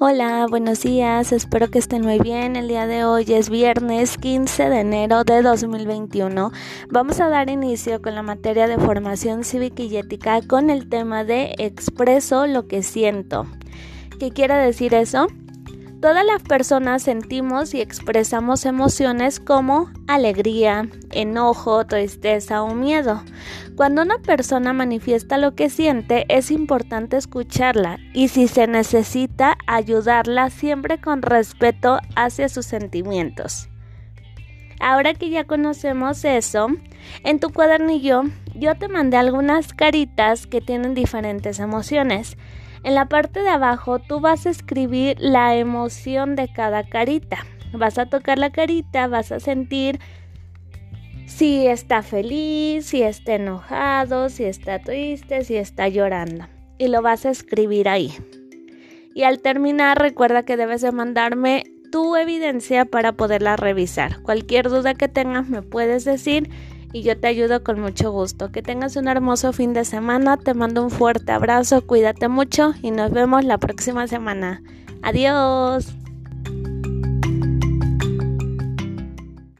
Hola, buenos días, espero que estén muy bien. El día de hoy es viernes 15 de enero de 2021. Vamos a dar inicio con la materia de formación cívica y ética con el tema de expreso lo que siento. ¿Qué quiere decir eso? Todas las personas sentimos y expresamos emociones como alegría, enojo, tristeza o miedo. Cuando una persona manifiesta lo que siente, es importante escucharla y si se necesita ayudarla siempre con respeto hacia sus sentimientos. Ahora que ya conocemos eso, en tu cuadernillo yo te mandé algunas caritas que tienen diferentes emociones. En la parte de abajo tú vas a escribir la emoción de cada carita. Vas a tocar la carita, vas a sentir si está feliz, si está enojado, si está triste, si está llorando. Y lo vas a escribir ahí. Y al terminar recuerda que debes de mandarme tu evidencia para poderla revisar. Cualquier duda que tengas me puedes decir y yo te ayudo con mucho gusto. Que tengas un hermoso fin de semana, te mando un fuerte abrazo, cuídate mucho y nos vemos la próxima semana. Adiós.